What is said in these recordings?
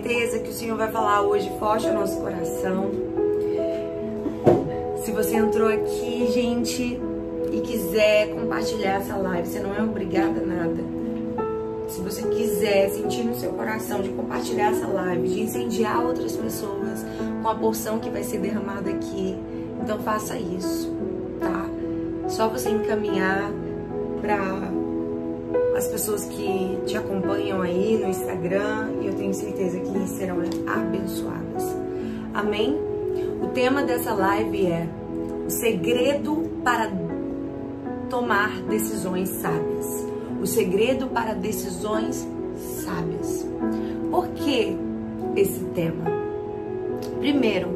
certeza que o Senhor vai falar hoje forte ao nosso coração. Se você entrou aqui, gente, e quiser compartilhar essa live, você não é obrigada a nada. Se você quiser sentir no seu coração de compartilhar essa live, de incendiar outras pessoas com a porção que vai ser derramada aqui, então faça isso, tá? Só você encaminhar para as pessoas que te acompanham aí no Instagram e eu tenho certeza que serão abençoadas. Amém? O tema dessa live é o segredo para tomar decisões sábias. O segredo para decisões sábias. Por que esse tema? Primeiro,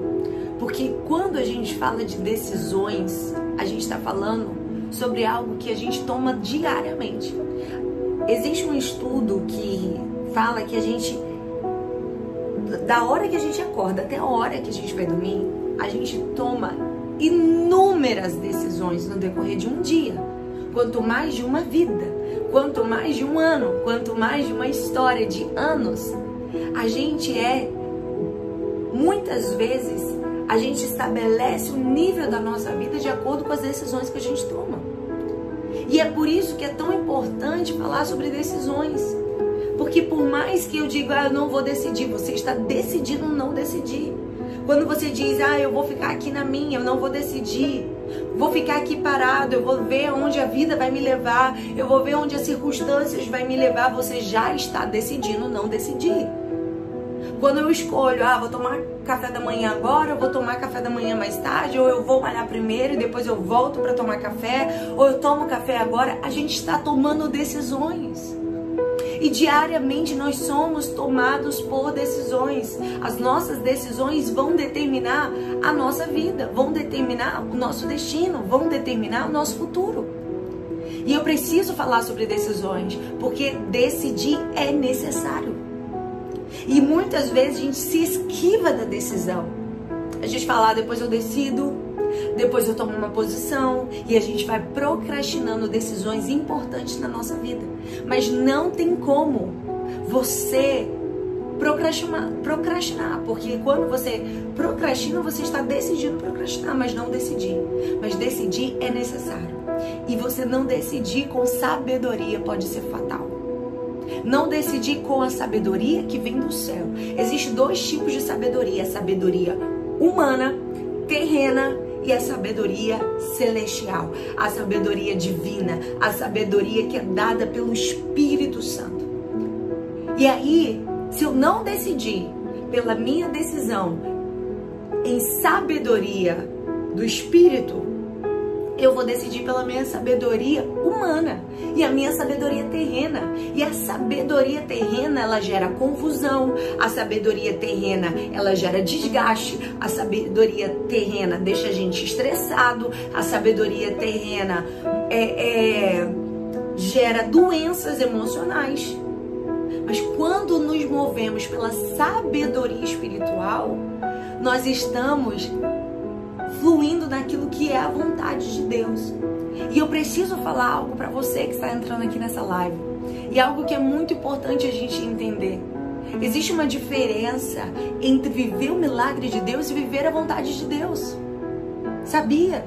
porque quando a gente fala de decisões, a gente está falando sobre algo que a gente toma diariamente. Existe um estudo que fala que a gente, da hora que a gente acorda até a hora que a gente vai dormir, a gente toma inúmeras decisões no decorrer de um dia, quanto mais de uma vida, quanto mais de um ano, quanto mais de uma história de anos. A gente é, muitas vezes, a gente estabelece o nível da nossa vida de acordo com as decisões que a gente toma. E é por isso que é tão importante falar sobre decisões. Porque por mais que eu diga, ah, eu não vou decidir, você está decidindo não decidir. Quando você diz, ah, eu vou ficar aqui na minha, eu não vou decidir. Vou ficar aqui parado, eu vou ver onde a vida vai me levar, eu vou ver onde as circunstâncias vai me levar. Você já está decidindo não decidir. Quando eu escolho, ah, vou tomar café da manhã agora, eu vou tomar café da manhã mais tarde, ou eu vou malhar primeiro e depois eu volto para tomar café, ou eu tomo café agora, a gente está tomando decisões. E diariamente nós somos tomados por decisões. As nossas decisões vão determinar a nossa vida, vão determinar o nosso destino, vão determinar o nosso futuro. E eu preciso falar sobre decisões, porque decidir é necessário. E muitas vezes a gente se esquiva da decisão. A gente fala, ah, depois eu decido, depois eu tomo uma posição e a gente vai procrastinando decisões importantes na nossa vida. Mas não tem como você procrastinar, procrastinar, porque quando você procrastina, você está decidindo procrastinar, mas não decidir. Mas decidir é necessário. E você não decidir com sabedoria pode ser fatal. Não decidir com a sabedoria que vem do céu. Existem dois tipos de sabedoria: a sabedoria humana, terrena e a sabedoria celestial, a sabedoria divina, a sabedoria que é dada pelo Espírito Santo. E aí, se eu não decidir pela minha decisão em sabedoria do Espírito, eu vou decidir pela minha sabedoria humana e a minha sabedoria terrena. E a sabedoria terrena, ela gera confusão, a sabedoria terrena, ela gera desgaste, a sabedoria terrena deixa a gente estressado, a sabedoria terrena é, é, gera doenças emocionais. Mas quando nos movemos pela sabedoria espiritual, nós estamos fluindo naquilo que é a vontade de Deus. E eu preciso falar algo para você que está entrando aqui nessa live. E algo que é muito importante a gente entender. Existe uma diferença entre viver o milagre de Deus e viver a vontade de Deus. Sabia?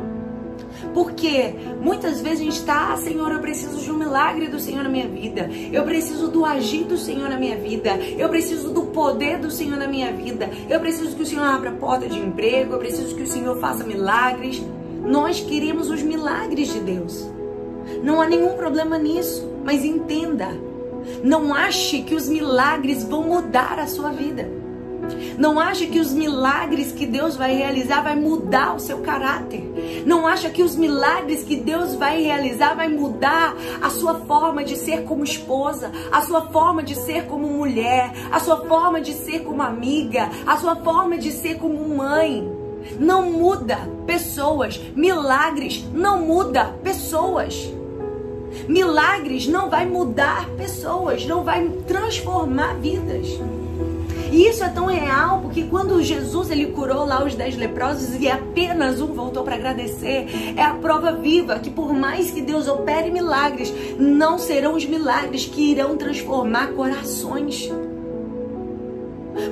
Porque muitas vezes a gente está, ah, Senhor, eu preciso de um milagre do Senhor na minha vida. Eu preciso do agir do Senhor na minha vida. Eu preciso do poder do Senhor na minha vida. Eu preciso que o Senhor abra a porta de emprego. Eu preciso que o Senhor faça milagres. Nós queremos os milagres de Deus. Não há nenhum problema nisso, mas entenda. Não ache que os milagres vão mudar a sua vida. Não acha que os milagres que Deus vai realizar vai mudar o seu caráter. Não acha que os milagres que Deus vai realizar vai mudar a sua forma de ser como esposa, a sua forma de ser como mulher, a sua forma de ser como amiga, a sua forma de ser como mãe. Não muda pessoas. Milagres não muda pessoas. Milagres não vai mudar pessoas, não vai transformar vidas. E isso é tão real porque quando Jesus ele curou lá os dez leprosos e apenas um voltou para agradecer, é a prova viva que por mais que Deus opere milagres, não serão os milagres que irão transformar corações.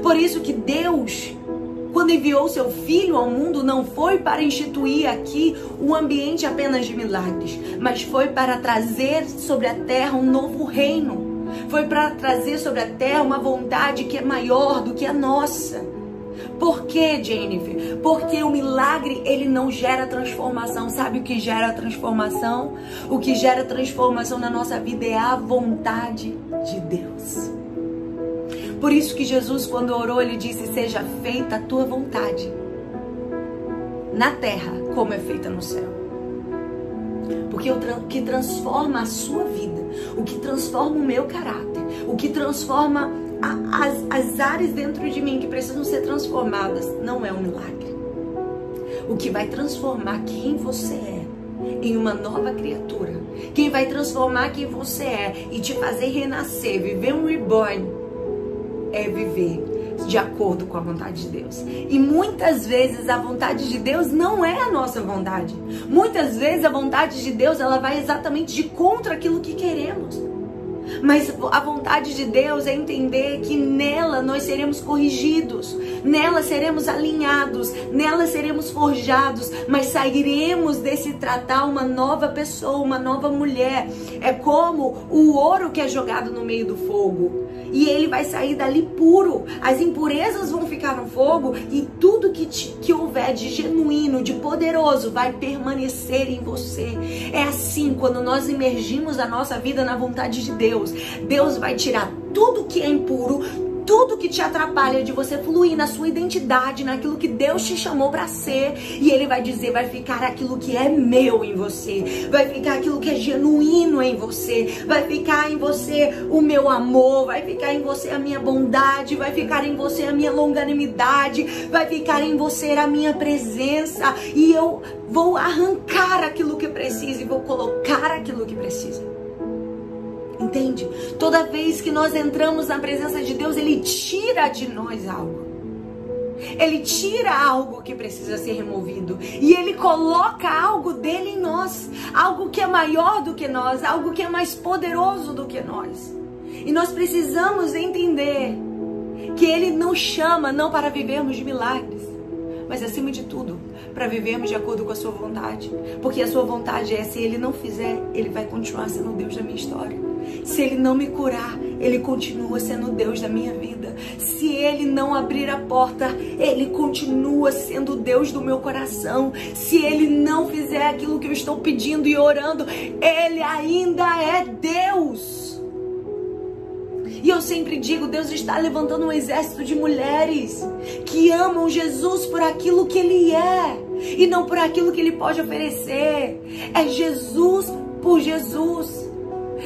Por isso que Deus, quando enviou seu filho ao mundo, não foi para instituir aqui um ambiente apenas de milagres, mas foi para trazer sobre a terra um novo reino. Foi para trazer sobre a terra uma vontade que é maior do que a nossa. Por que, Jennifer? Porque o milagre ele não gera transformação. Sabe o que gera transformação? O que gera transformação na nossa vida é a vontade de Deus. Por isso que Jesus, quando orou, ele disse: Seja feita a tua vontade na terra, como é feita no céu. Porque o que transforma a sua vida, o que transforma o meu caráter, o que transforma as, as áreas dentro de mim que precisam ser transformadas, não é um milagre. O que vai transformar quem você é em uma nova criatura, quem vai transformar quem você é e te fazer renascer, viver um reborn, é viver de acordo com a vontade de Deus. E muitas vezes a vontade de Deus não é a nossa vontade. Muitas vezes a vontade de Deus ela vai exatamente de contra aquilo que queremos. Mas a vontade de Deus é entender que nela nós seremos corrigidos, nela seremos alinhados, nela seremos forjados, mas sairemos desse tratar uma nova pessoa, uma nova mulher. É como o ouro que é jogado no meio do fogo e ele vai sair dali puro. As impurezas vão ficar no fogo e tudo que, te, que houver de genuíno, de poderoso, vai permanecer em você. É assim, quando nós emergimos a nossa vida na vontade de Deus, Deus. Vai tirar tudo que é impuro, tudo que te atrapalha de você fluir na sua identidade, naquilo que Deus te chamou para ser, e ele vai dizer, vai ficar aquilo que é meu em você, vai ficar aquilo que é genuíno em você, vai ficar em você o meu amor, vai ficar em você a minha bondade, vai ficar em você a minha longanimidade, vai ficar em você a minha presença, e eu vou arrancar aquilo que precisa e vou colocar aquilo que precisa. Entende? Toda vez que nós entramos na presença de Deus, Ele tira de nós algo. Ele tira algo que precisa ser removido e ele coloca algo dele em nós, algo que é maior do que nós, algo que é mais poderoso do que nós. E nós precisamos entender que ele nos chama não para vivermos de milagres, mas acima de tudo, para vivermos de acordo com a sua vontade. Porque a sua vontade é: se ele não fizer, ele vai continuar sendo Deus da minha história. Se ele não me curar, ele continua sendo Deus da minha vida. Se ele não abrir a porta, ele continua sendo Deus do meu coração. Se ele não fizer aquilo que eu estou pedindo e orando, ele ainda é Deus. E eu sempre digo, Deus está levantando um exército de mulheres que amam Jesus por aquilo que ele é e não por aquilo que ele pode oferecer. É Jesus por Jesus.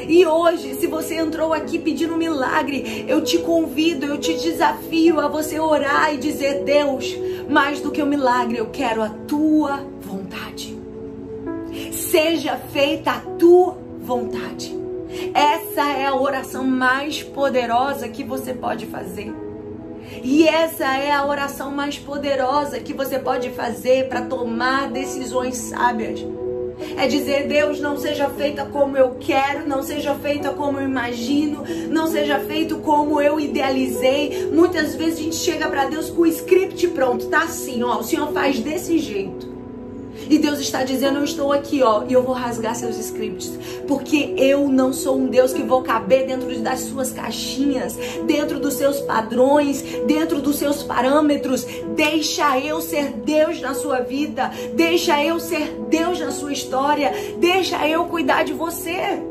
E hoje, se você entrou aqui pedindo um milagre, eu te convido, eu te desafio a você orar e dizer: Deus, mais do que um milagre, eu quero a tua vontade. Seja feita a tua vontade. Essa é a oração mais poderosa que você pode fazer. E essa é a oração mais poderosa que você pode fazer para tomar decisões sábias. É dizer, Deus, não seja feita como eu quero, não seja feita como eu imagino, não seja feito como eu idealizei. Muitas vezes a gente chega para Deus com o script pronto, tá assim, ó, o Senhor faz desse jeito. E Deus está dizendo: Eu estou aqui, ó, e eu vou rasgar seus scripts. Porque eu não sou um Deus que vou caber dentro das suas caixinhas, dentro dos seus padrões, dentro dos seus parâmetros. Deixa eu ser Deus na sua vida. Deixa eu ser Deus na sua história. Deixa eu cuidar de você.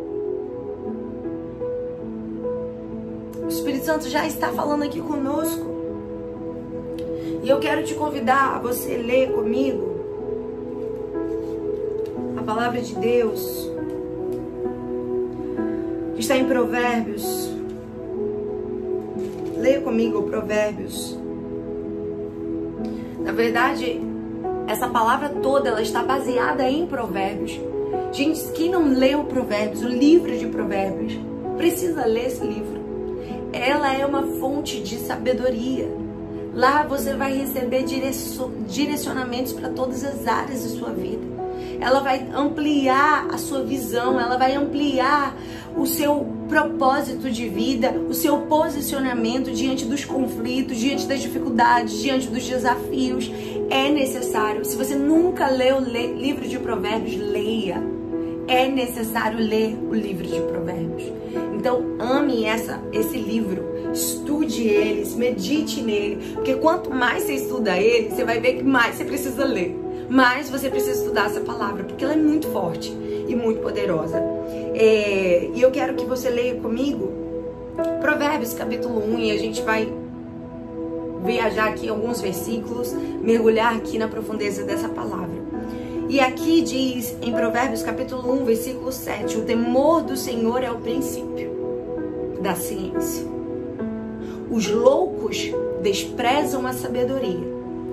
O Espírito Santo já está falando aqui conosco. E eu quero te convidar a você ler comigo palavra de Deus que está em Provérbios. Leia comigo Provérbios. Na verdade, essa palavra toda ela está baseada em Provérbios. Gente, quem não leu Provérbios, o livro de Provérbios, precisa ler esse livro. Ela é uma fonte de sabedoria. Lá você vai receber direcionamentos para todas as áreas da sua vida. Ela vai ampliar a sua visão, ela vai ampliar o seu propósito de vida, o seu posicionamento diante dos conflitos, diante das dificuldades, diante dos desafios. É necessário. Se você nunca leu livro de Provérbios, leia. É necessário ler o livro de Provérbios. Então, ame essa, esse livro, estude eles, medite nele, porque quanto mais você estuda ele, você vai ver que mais você precisa ler. Mais você precisa estudar essa palavra, porque ela é muito forte e muito poderosa. É, e eu quero que você leia comigo Provérbios capítulo 1 e a gente vai viajar aqui alguns versículos, mergulhar aqui na profundeza dessa palavra. E aqui diz em Provérbios capítulo 1, versículo 7, o temor do Senhor é o princípio da ciência. Os loucos desprezam a sabedoria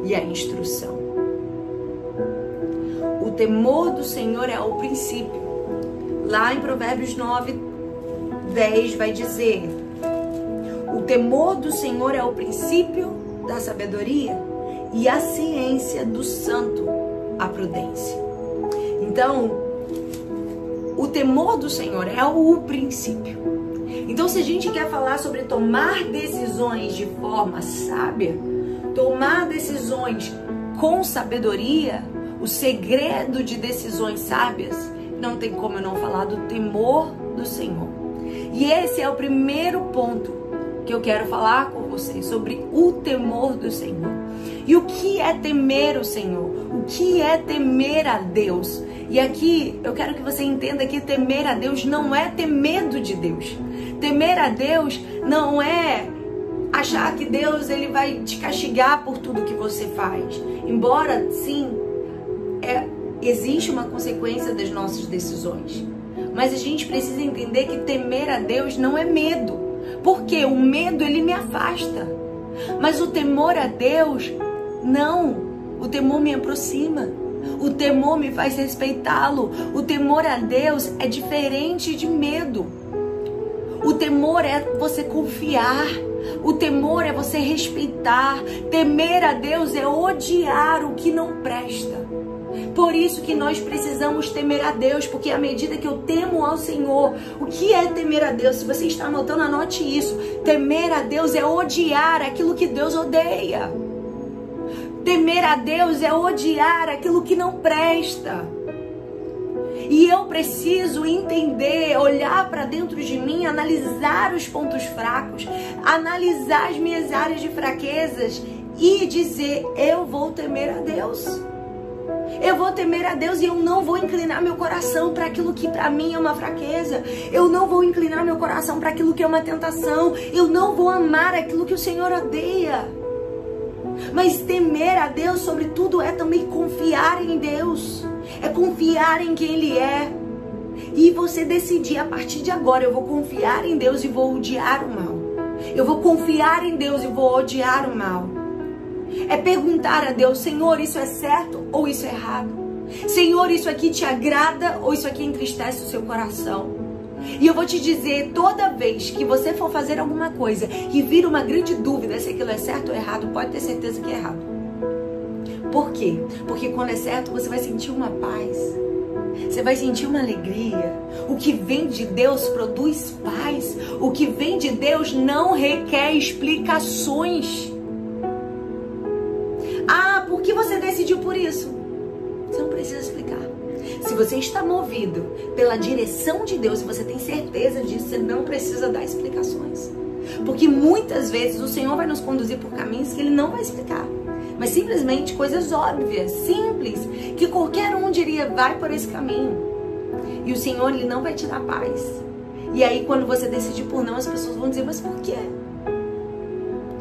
e a instrução. Temor do Senhor é o princípio. Lá em Provérbios 9, 10 vai dizer: O temor do Senhor é o princípio da sabedoria e a ciência do santo a prudência. Então, o temor do Senhor é o princípio. Então, se a gente quer falar sobre tomar decisões de forma sábia, tomar decisões com sabedoria, o segredo de decisões sábias, não tem como eu não falar do temor do Senhor. E esse é o primeiro ponto que eu quero falar com vocês sobre o temor do Senhor. E o que é temer o Senhor? O que é temer a Deus? E aqui eu quero que você entenda que temer a Deus não é ter medo de Deus. Temer a Deus não é achar que Deus ele vai te castigar por tudo que você faz. Embora sim, existe uma consequência das nossas decisões. Mas a gente precisa entender que temer a Deus não é medo. Porque o medo ele me afasta. Mas o temor a Deus não, o temor me aproxima. O temor me faz respeitá-lo. O temor a Deus é diferente de medo. O temor é você confiar. O temor é você respeitar. Temer a Deus é odiar o que não presta. Por isso que nós precisamos temer a Deus, porque à medida que eu temo ao Senhor, o que é temer a Deus? Se você está anotando, anote isso. Temer a Deus é odiar aquilo que Deus odeia. Temer a Deus é odiar aquilo que não presta. E eu preciso entender, olhar para dentro de mim, analisar os pontos fracos, analisar as minhas áreas de fraquezas e dizer: eu vou temer a Deus. Eu vou temer a Deus e eu não vou inclinar meu coração para aquilo que para mim é uma fraqueza. Eu não vou inclinar meu coração para aquilo que é uma tentação. Eu não vou amar aquilo que o Senhor odeia. Mas temer a Deus, sobretudo, é também confiar em Deus. É confiar em quem Ele é. E você decidir a partir de agora: eu vou confiar em Deus e vou odiar o mal. Eu vou confiar em Deus e vou odiar o mal. É perguntar a Deus: Senhor, isso é certo ou isso é errado? Senhor, isso aqui te agrada ou isso aqui entristece o seu coração? E eu vou te dizer, toda vez que você for fazer alguma coisa e vir uma grande dúvida se aquilo é certo ou errado, pode ter certeza que é errado. Por quê? Porque quando é certo, você vai sentir uma paz. Você vai sentir uma alegria. O que vem de Deus produz paz. O que vem de Deus não requer explicações. Decidiu por isso? Você não precisa explicar. Se você está movido pela direção de Deus e você tem certeza disso, você não precisa dar explicações. Porque muitas vezes o Senhor vai nos conduzir por caminhos que Ele não vai explicar. Mas simplesmente coisas óbvias, simples, que qualquer um diria, vai por esse caminho. E o Senhor, Ele não vai te dar paz. E aí, quando você decidir por não, as pessoas vão dizer, mas por quê?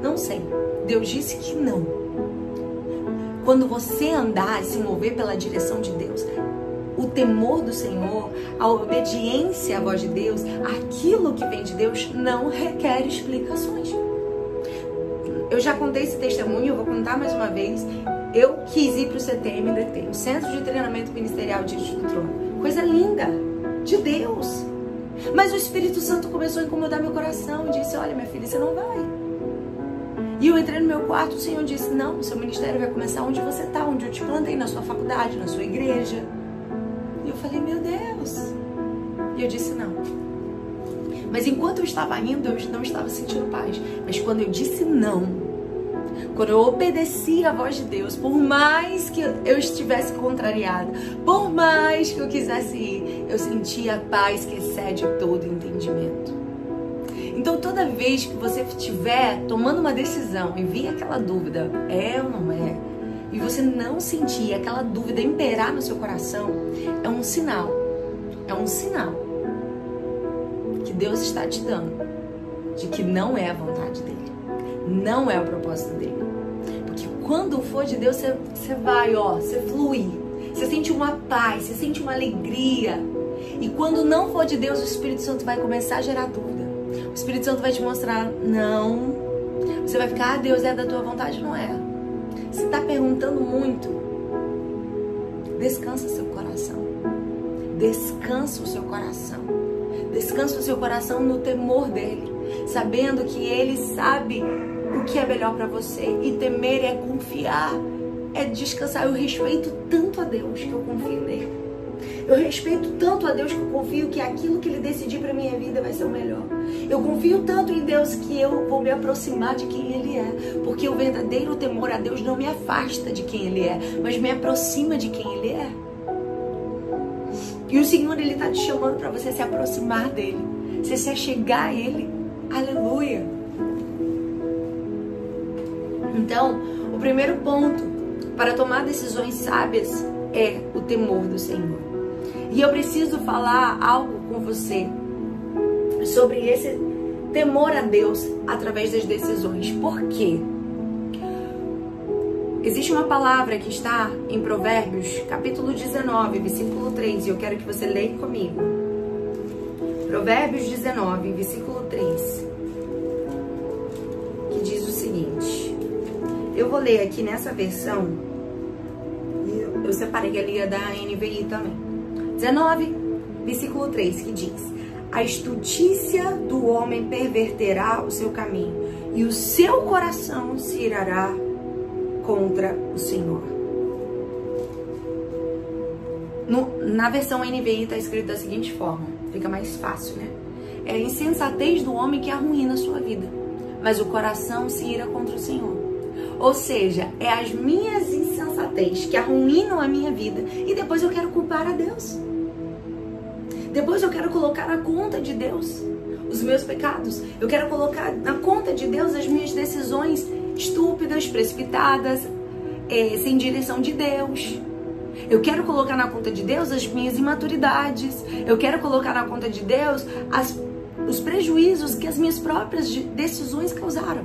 Não sei. Deus disse que não. Quando você andar e se mover pela direção de Deus, o temor do Senhor, a obediência à voz de Deus, aquilo que vem de Deus não requer explicações. Eu já contei esse testemunho, eu vou contar mais uma vez. Eu quis ir para o CTMDT, o Centro de Treinamento Ministerial de do Trono. Coisa linda, de Deus. Mas o Espírito Santo começou a incomodar meu coração e disse: Olha, minha filha, você não vai. E eu entrei no meu quarto, o Senhor disse: Não, seu ministério vai começar onde você está, onde eu te plantei, na sua faculdade, na sua igreja. falei, meu Deus. E eu disse não. Mas enquanto eu estava indo, eu não estava sentindo paz. Mas quando eu disse não, quando eu obedeci a voz de Deus, por mais que eu estivesse contrariada, por mais que eu quisesse ir, eu sentia a paz que excede todo entendimento. Então, toda vez que você estiver tomando uma decisão e vir aquela dúvida, é ou não é, e você não sentir aquela dúvida imperar no seu coração, é um sinal. É um sinal que Deus está te dando de que não é a vontade dele, não é o propósito dele. Porque quando for de Deus, você, você vai, ó, você flui, você sente uma paz, você sente uma alegria. E quando não for de Deus, o Espírito Santo vai começar a gerar dúvida. O Espírito Santo vai te mostrar, não. Você vai ficar, ah, Deus é da tua vontade, não é. Você está perguntando muito. Descansa seu coração. Descansa o seu coração. Descansa o seu coração no temor dele, sabendo que ele sabe o que é melhor para você. E temer é confiar, é descansar. Eu respeito tanto a Deus que eu confio nele. Eu respeito tanto a Deus que eu confio que aquilo que Ele decidir para minha vida vai ser o melhor. Eu confio tanto em Deus que eu vou me aproximar de quem Ele é. Porque o verdadeiro temor a Deus não me afasta de quem Ele é, mas me aproxima de quem Ele é. E o Senhor, Ele está te chamando para você se aproximar dEle. Você se achegar a Ele. Aleluia. Então, o primeiro ponto para tomar decisões sábias é o temor do Senhor. E eu preciso falar algo com você sobre esse temor a Deus através das decisões. Por quê? Existe uma palavra que está em Provérbios, capítulo 19, versículo 3, e eu quero que você leia comigo. Provérbios 19, versículo 3, que diz o seguinte. Eu vou ler aqui nessa versão, eu separei ali a da NVI também. 19, versículo 3, que diz: A estutícia do homem perverterá o seu caminho, e o seu coração se irará contra o Senhor. No, na versão NVI está escrito da seguinte forma: fica mais fácil, né? É a insensatez do homem que arruína a sua vida, mas o coração se ira contra o Senhor. Ou seja, é as minhas insensatez que arruinam a minha vida e depois eu quero culpar a Deus. Depois eu quero colocar na conta de Deus os meus pecados. Eu quero colocar na conta de Deus as minhas decisões estúpidas, precipitadas, é, sem direção de Deus. Eu quero colocar na conta de Deus as minhas imaturidades. Eu quero colocar na conta de Deus as, os prejuízos que as minhas próprias decisões causaram.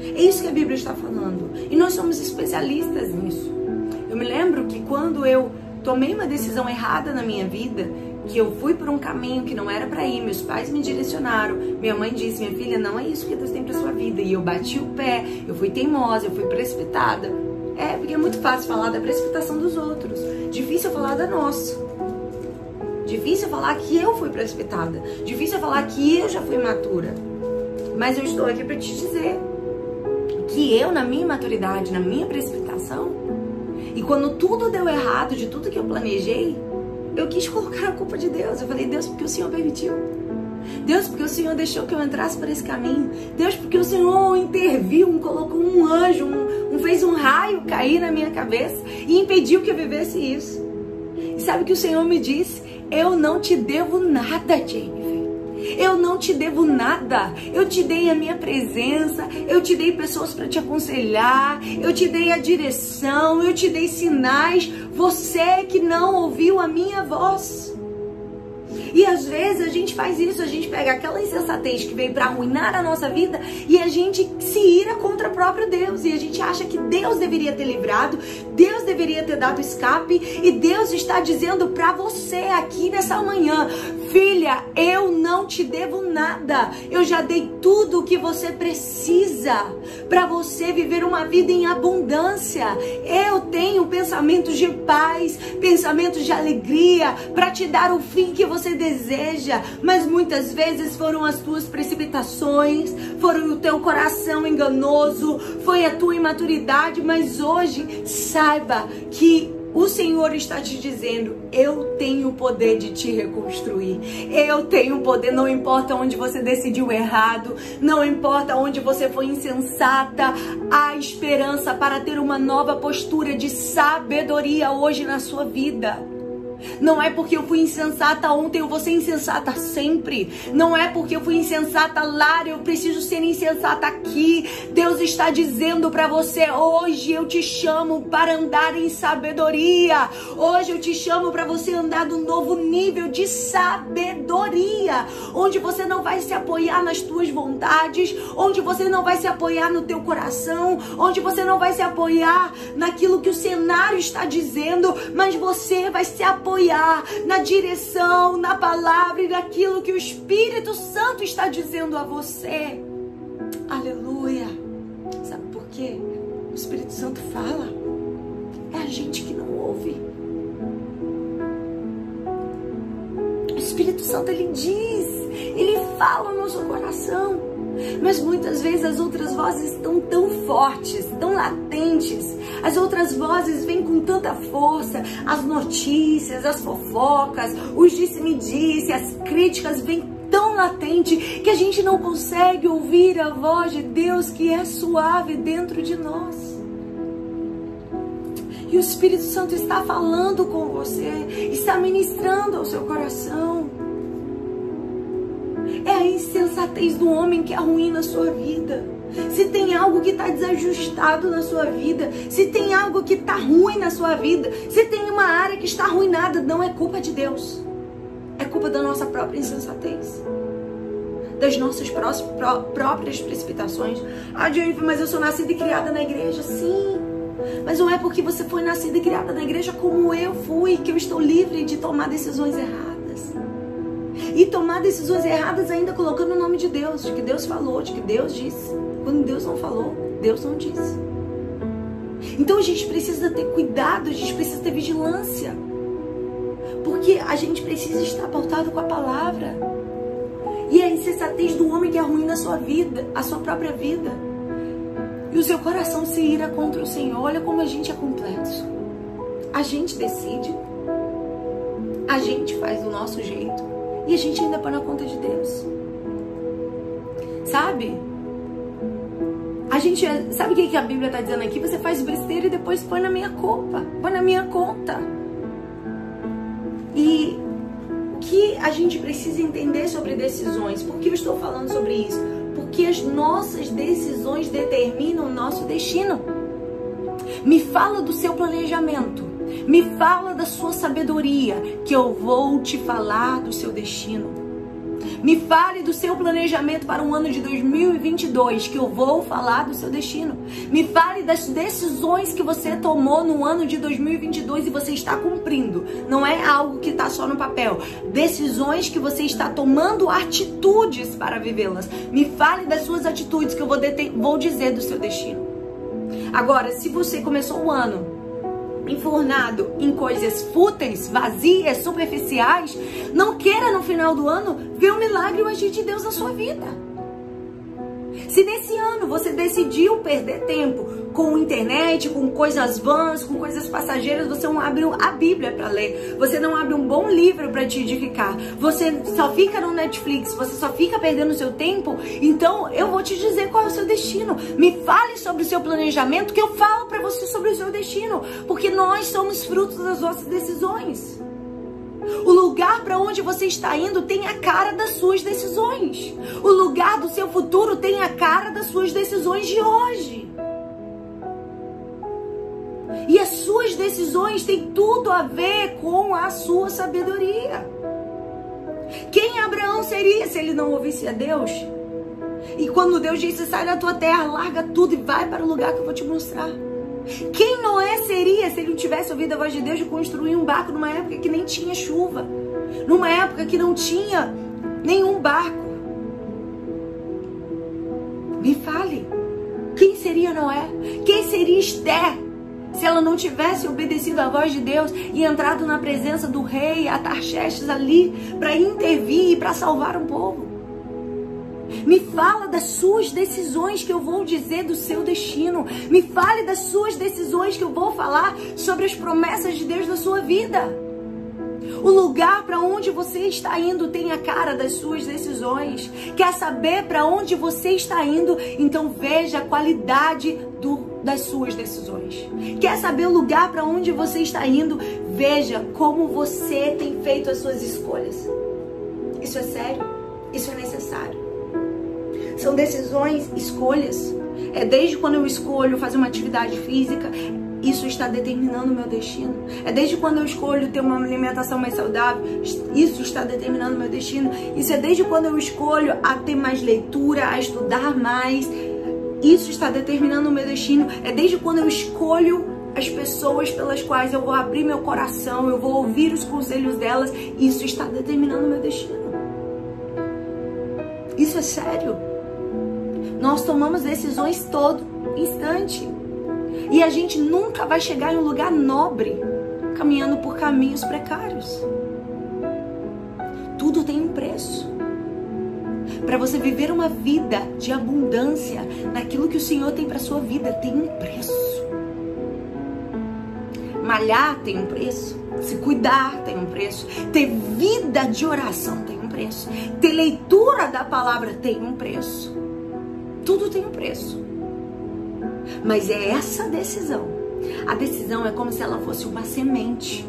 É isso que a Bíblia está falando. E nós somos especialistas nisso. Eu me lembro que quando eu tomei uma decisão errada na minha vida, que eu fui por um caminho que não era para ir, meus pais me direcionaram. Minha mãe disse: "Minha filha, não é isso que Deus tem para sua vida". E eu bati o pé, eu fui teimosa, eu fui precipitada. É, porque é muito fácil falar da precipitação dos outros. Difícil falar da nossa. Difícil falar que eu fui precipitada. Difícil falar que eu já fui matura. Mas eu estou aqui para te dizer que eu, na minha maturidade, na minha precipitação, e quando tudo deu errado de tudo que eu planejei, eu quis colocar a culpa de Deus. Eu falei, Deus, porque o Senhor permitiu. Deus, porque o Senhor deixou que eu entrasse por esse caminho. Deus, porque o Senhor interviu, colocou um anjo, um, fez um raio cair na minha cabeça e impediu que eu vivesse isso. E sabe o que o Senhor me disse? Eu não te devo nada, Jennifer. Eu não te devo nada. Eu te dei a minha presença, eu te dei pessoas para te aconselhar, eu te dei a direção, eu te dei sinais. Você que não ouviu a minha voz. E às vezes a gente faz isso, a gente pega aquela insensatez que veio para arruinar a nossa vida e a gente se ira contra o próprio Deus. E a gente acha que Deus deveria ter livrado, Deus deveria ter dado escape. E Deus está dizendo para você aqui nessa manhã: Filha, eu não te devo nada. Eu já dei tudo o que você precisa para você viver uma vida em abundância. Eu tenho pensamentos de paz, pensamentos de alegria para te dar o fim que você deseja, mas muitas vezes foram as tuas precipitações, foram o teu coração enganoso, foi a tua imaturidade, mas hoje saiba que O Senhor está te dizendo: eu tenho o poder de te reconstruir. Eu tenho o poder, não importa onde você decidiu errado, não importa onde você foi insensata, há esperança para ter uma nova postura de sabedoria hoje na sua vida. Não é porque eu fui insensata ontem, eu vou ser insensata sempre. Não é porque eu fui insensata lá, eu preciso ser insensata aqui. Deus está dizendo para você: hoje eu te chamo para andar em sabedoria. Hoje eu te chamo para você andar num novo nível de sabedoria, onde você não vai se apoiar nas tuas vontades, onde você não vai se apoiar no teu coração, onde você não vai se apoiar naquilo que o cenário está dizendo, mas você vai se apoiar apoiar na direção, na palavra e naquilo que o Espírito Santo está dizendo a você. Aleluia. Sabe por quê? O Espírito Santo fala. É a gente que não ouve. O Espírito Santo ele diz, ele fala no nosso coração. Mas muitas vezes as outras vozes estão tão fortes, tão latentes. As outras vozes vêm com tanta força. As notícias, as fofocas, os disse-me-disse, as críticas vêm tão latente que a gente não consegue ouvir a voz de Deus que é suave dentro de nós. E o Espírito Santo está falando com você, está ministrando ao seu coração. É a insensatez do homem que arruína a sua vida. Se tem algo que está desajustado na sua vida, se tem algo que está ruim na sua vida, se tem uma área que está arruinada, não é culpa de Deus. É culpa da nossa própria insensatez. Das nossas próprias precipitações. Ah, Jennifer, mas eu sou nascida e criada na igreja. Sim. Mas não é porque você foi nascida e criada na igreja como eu fui que eu estou livre de tomar decisões erradas e tomar decisões erradas ainda colocando o nome de Deus, de que Deus falou, de que Deus disse. Quando Deus não falou, Deus não disse. Então a gente precisa ter cuidado, a gente precisa ter vigilância. Porque a gente precisa estar pautado com a palavra. E a insensatez do homem que arruína a sua vida, a sua própria vida. E o seu coração se ira contra o Senhor. Olha como a gente é complexo. A gente decide. A gente faz do nosso jeito. E a gente ainda põe na conta de Deus. Sabe? A gente, sabe o que a Bíblia está dizendo aqui? Você faz besteira e depois põe na minha culpa, põe na minha conta. E o que a gente precisa entender sobre decisões? Por que eu estou falando sobre isso? Porque as nossas decisões determinam o nosso destino. Me fala do seu planejamento. Me fala da sua sabedoria, que eu vou te falar do seu destino. Me fale do seu planejamento para o ano de 2022, que eu vou falar do seu destino. Me fale das decisões que você tomou no ano de 2022 e você está cumprindo. Não é algo que está só no papel. Decisões que você está tomando atitudes para vivê-las. Me fale das suas atitudes que eu vou, vou dizer do seu destino. Agora, se você começou o ano enfurnado em coisas fúteis, vazias, superficiais, não queira no final do ano ver o milagre e o agir de Deus na sua vida. Se nesse ano você decidiu perder tempo com internet, com coisas vãs, com coisas passageiras, você não abre a Bíblia para ler, você não abre um bom livro para te edificar, você só fica no Netflix, você só fica perdendo seu tempo, então eu vou te dizer qual é o seu destino. Me fale sobre o seu planejamento, que eu falo para você sobre o seu destino, porque nós somos frutos das nossas decisões. O lugar para onde você está indo tem a cara das suas decisões. O lugar do seu futuro tem a cara das suas decisões de hoje. E as suas decisões têm tudo a ver com a sua sabedoria. Quem Abraão seria se ele não ouvisse a Deus? E quando Deus disse: sai da tua terra, larga tudo e vai para o lugar que eu vou te mostrar. Quem Noé seria se ele não tivesse ouvido a voz de Deus de construir um barco numa época que nem tinha chuva? Numa época que não tinha nenhum barco? Me fale. Quem seria Noé? Quem seria Esther? Se ela não tivesse obedecido à voz de Deus e entrado na presença do rei Atarxerxes ali para intervir e para salvar o povo. Me fala das suas decisões que eu vou dizer do seu destino. Me fale das suas decisões que eu vou falar sobre as promessas de Deus na sua vida. O lugar para onde você está indo tem a cara das suas decisões. Quer saber para onde você está indo? Então veja a qualidade do, das suas decisões. Quer saber o lugar para onde você está indo? Veja como você tem feito as suas escolhas. Isso é sério? Isso é necessário. São decisões, escolhas. É desde quando eu escolho fazer uma atividade física, isso está determinando o meu destino. É desde quando eu escolho ter uma alimentação mais saudável, isso está determinando o meu destino. Isso é desde quando eu escolho a ter mais leitura, a estudar mais, isso está determinando o meu destino. É desde quando eu escolho as pessoas pelas quais eu vou abrir meu coração, eu vou ouvir os conselhos delas, isso está determinando o meu destino. Isso é sério. Nós tomamos decisões todo instante. E a gente nunca vai chegar em um lugar nobre caminhando por caminhos precários. Tudo tem um preço. Para você viver uma vida de abundância naquilo que o Senhor tem para sua vida, tem um preço. Malhar tem um preço. Se cuidar tem um preço. Ter vida de oração tem um preço. Ter leitura da palavra tem um preço. Tudo tem um preço. Mas é essa decisão. A decisão é como se ela fosse uma semente.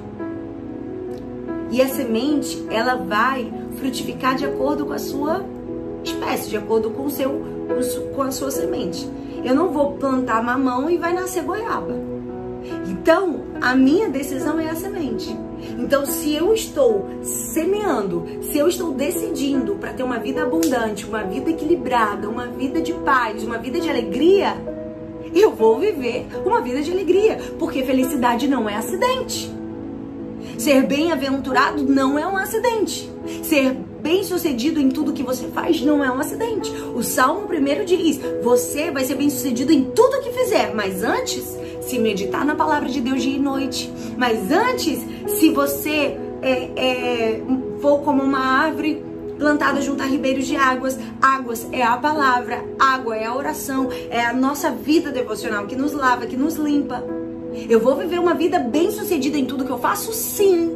E a semente, ela vai frutificar de acordo com a sua espécie, de acordo com o seu com a sua semente. Eu não vou plantar mamão e vai nascer goiaba. Então, a minha decisão é a semente. Então, se eu estou semeando, se eu estou decidindo para ter uma vida abundante, uma vida equilibrada, uma vida de paz, uma vida de alegria, eu vou viver uma vida de alegria, porque felicidade não é acidente. Ser bem-aventurado não é um acidente. Ser bem-sucedido em tudo que você faz não é um acidente. O Salmo primeiro diz: você vai ser bem-sucedido em tudo que fizer, mas antes, se meditar na palavra de Deus dia e noite. Mas antes, se você é, é, for como uma árvore plantada junto a ribeiros de águas. Águas é a palavra, água é a oração, é a nossa vida devocional que nos lava, que nos limpa. Eu vou viver uma vida bem sucedida em tudo que eu faço? Sim.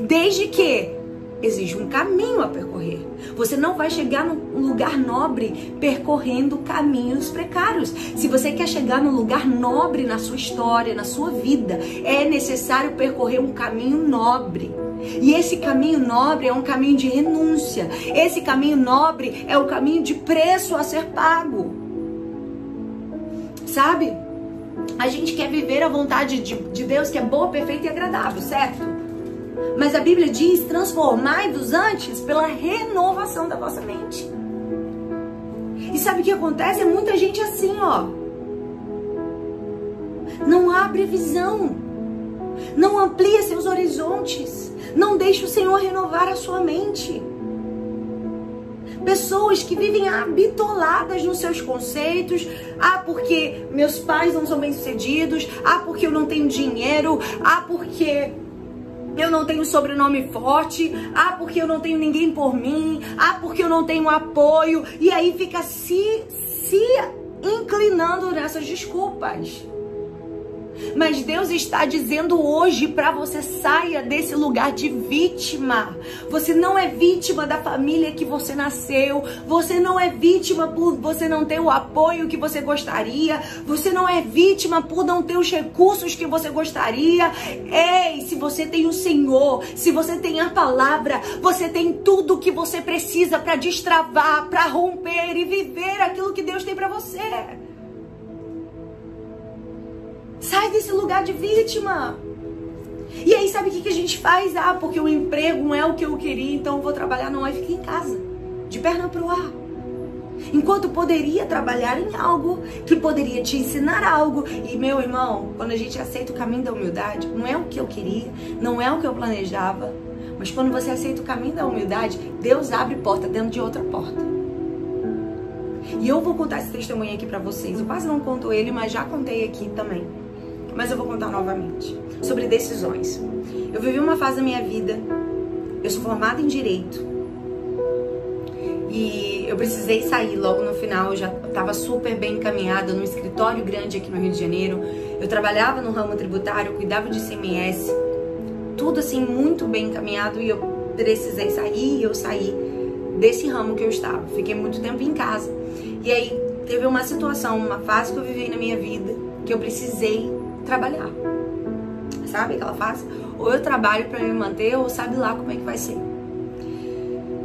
Desde que existe um caminho a percorrer. Você não vai chegar num lugar nobre percorrendo caminhos precários. Se você quer chegar num lugar nobre na sua história, na sua vida, é necessário percorrer um caminho nobre. E esse caminho nobre é um caminho de renúncia. Esse caminho nobre é o caminho de preço a ser pago. Sabe? A gente quer viver a vontade de, de Deus que é boa, perfeita e agradável, certo? Mas a Bíblia diz: transformai-vos antes pela renovação da vossa mente. E sabe o que acontece? É muita gente assim, ó. Não abre visão. Não amplia seus horizontes. Não deixe o Senhor renovar a sua mente. Pessoas que vivem habitoladas nos seus conceitos. Ah, porque meus pais não são bem-sucedidos. Ah, porque eu não tenho dinheiro. Ah, porque eu não tenho sobrenome forte, ah, porque eu não tenho ninguém por mim, ah, porque eu não tenho apoio, e aí fica se, se inclinando nessas desculpas. Mas Deus está dizendo hoje para você saia desse lugar de vítima. Você não é vítima da família que você nasceu. Você não é vítima por você não ter o apoio que você gostaria. Você não é vítima por não ter os recursos que você gostaria. Ei, se você tem o Senhor, se você tem a palavra, você tem tudo o que você precisa para destravar, para romper e viver aquilo que Deus tem para você. Sai desse lugar de vítima. E aí, sabe o que, que a gente faz? Ah, porque o emprego não é o que eu queria, então eu vou trabalhar. Não, aí fica em casa, de perna pro ar. Enquanto poderia trabalhar em algo que poderia te ensinar algo. E meu irmão, quando a gente aceita o caminho da humildade, não é o que eu queria, não é o que eu planejava. Mas quando você aceita o caminho da humildade, Deus abre porta dentro de outra porta. E eu vou contar esse testemunho aqui para vocês. Eu quase não conto ele, mas já contei aqui também mas eu vou contar novamente. Sobre decisões. Eu vivi uma fase da minha vida, eu sou formada em direito. E eu precisei sair logo no final, eu já estava super bem encaminhada no escritório grande aqui no Rio de Janeiro. Eu trabalhava no ramo tributário, cuidava de CMS, tudo assim muito bem encaminhado e eu precisei sair e eu saí desse ramo que eu estava. Fiquei muito tempo em casa. E aí teve uma situação, uma fase que eu vivi na minha vida que eu precisei trabalhar. Sabe aquela fase? Ou eu trabalho para me manter, ou sabe lá como é que vai ser.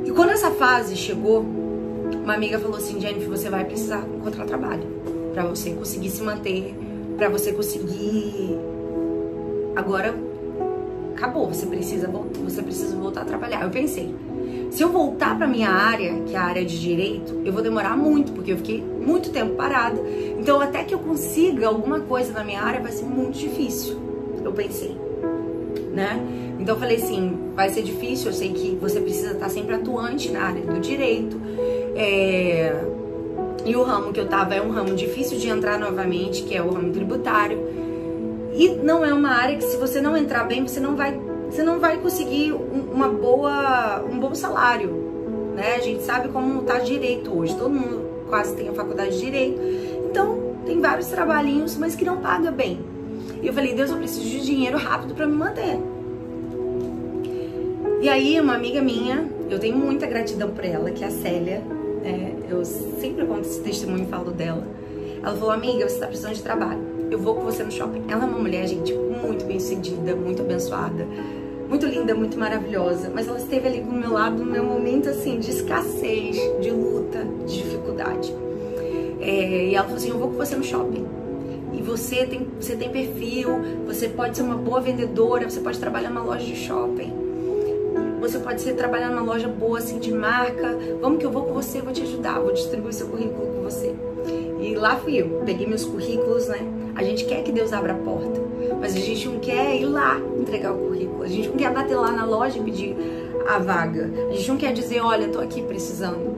E quando essa fase chegou, uma amiga falou assim: Jennifer, você vai precisar encontrar trabalho para você conseguir se manter, para você conseguir. Agora acabou, você precisa, você precisa voltar a trabalhar. Eu pensei, se eu voltar para minha área, que é a área de direito, eu vou demorar muito, porque eu fiquei muito tempo parada. Então, até que eu consiga alguma coisa na minha área, vai ser muito difícil. Eu pensei, né? Então, eu falei assim: vai ser difícil. Eu sei que você precisa estar sempre atuante na área do direito. É... E o ramo que eu tava é um ramo difícil de entrar novamente, que é o ramo tributário. E não é uma área que, se você não entrar bem, você não vai você não vai conseguir uma boa, um bom salário, né? A gente sabe como tá direito hoje, todo mundo quase tem a faculdade de direito, então tem vários trabalhinhos, mas que não paga bem. E eu falei, Deus, eu preciso de dinheiro rápido para me manter. E aí, uma amiga minha, eu tenho muita gratidão por ela, que é a Célia, é, eu sempre conto esse testemunho e falo dela. Ela falou, amiga, você tá precisando de trabalho. Eu vou com você no shopping. Ela é uma mulher, gente, muito bem sucedida, muito abençoada muito linda, muito maravilhosa, mas ela esteve ali do meu lado no meu momento assim de escassez, de luta, de dificuldade. É, e ela falou assim: Eu vou com você no shopping. E você tem, você tem perfil, você pode ser uma boa vendedora, você pode trabalhar numa loja de shopping. Você pode ser trabalhar numa loja boa assim de marca. Vamos que eu vou com você, vou te ajudar, vou distribuir seu currículo com você. E lá fui eu, peguei meus currículos, né? A gente quer que Deus abra a porta, mas a gente não quer ir lá entregar o currículo. A gente não quer bater lá na loja e pedir a vaga. A gente não quer dizer, olha, tô aqui precisando.